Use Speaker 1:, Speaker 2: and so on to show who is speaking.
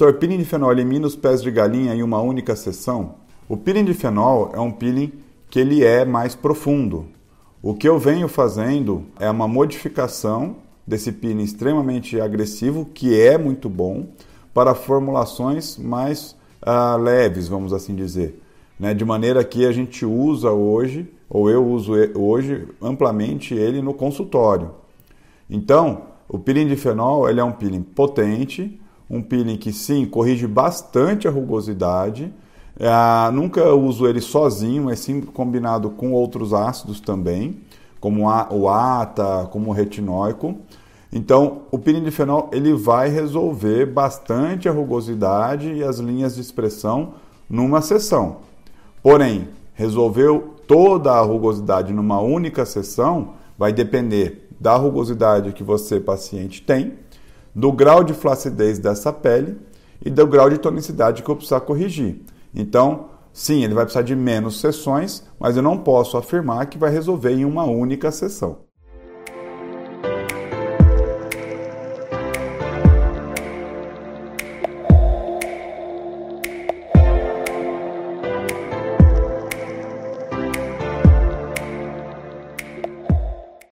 Speaker 1: Doutor, peeling de fenol elimina os pés de galinha em uma única sessão? O peeling de fenol é um peeling que ele é mais profundo. O que eu venho fazendo é uma modificação desse peeling extremamente agressivo, que é muito bom, para formulações mais uh, leves, vamos assim dizer. Né? De maneira que a gente usa hoje, ou eu uso hoje amplamente ele no consultório. Então, o peeling de fenol ele é um peeling potente, um peeling que sim corrige bastante a rugosidade. É, nunca uso ele sozinho, mas sim combinado com outros ácidos também, como o ATA, como o retinóico. Então, o peeling de fenol ele vai resolver bastante a rugosidade e as linhas de expressão numa sessão. Porém, resolveu toda a rugosidade numa única sessão vai depender da rugosidade que você, paciente, tem, do grau de flacidez dessa pele e do grau de tonicidade que eu precisar corrigir. Então, sim, ele vai precisar de menos sessões, mas eu não posso afirmar que vai resolver em uma única sessão.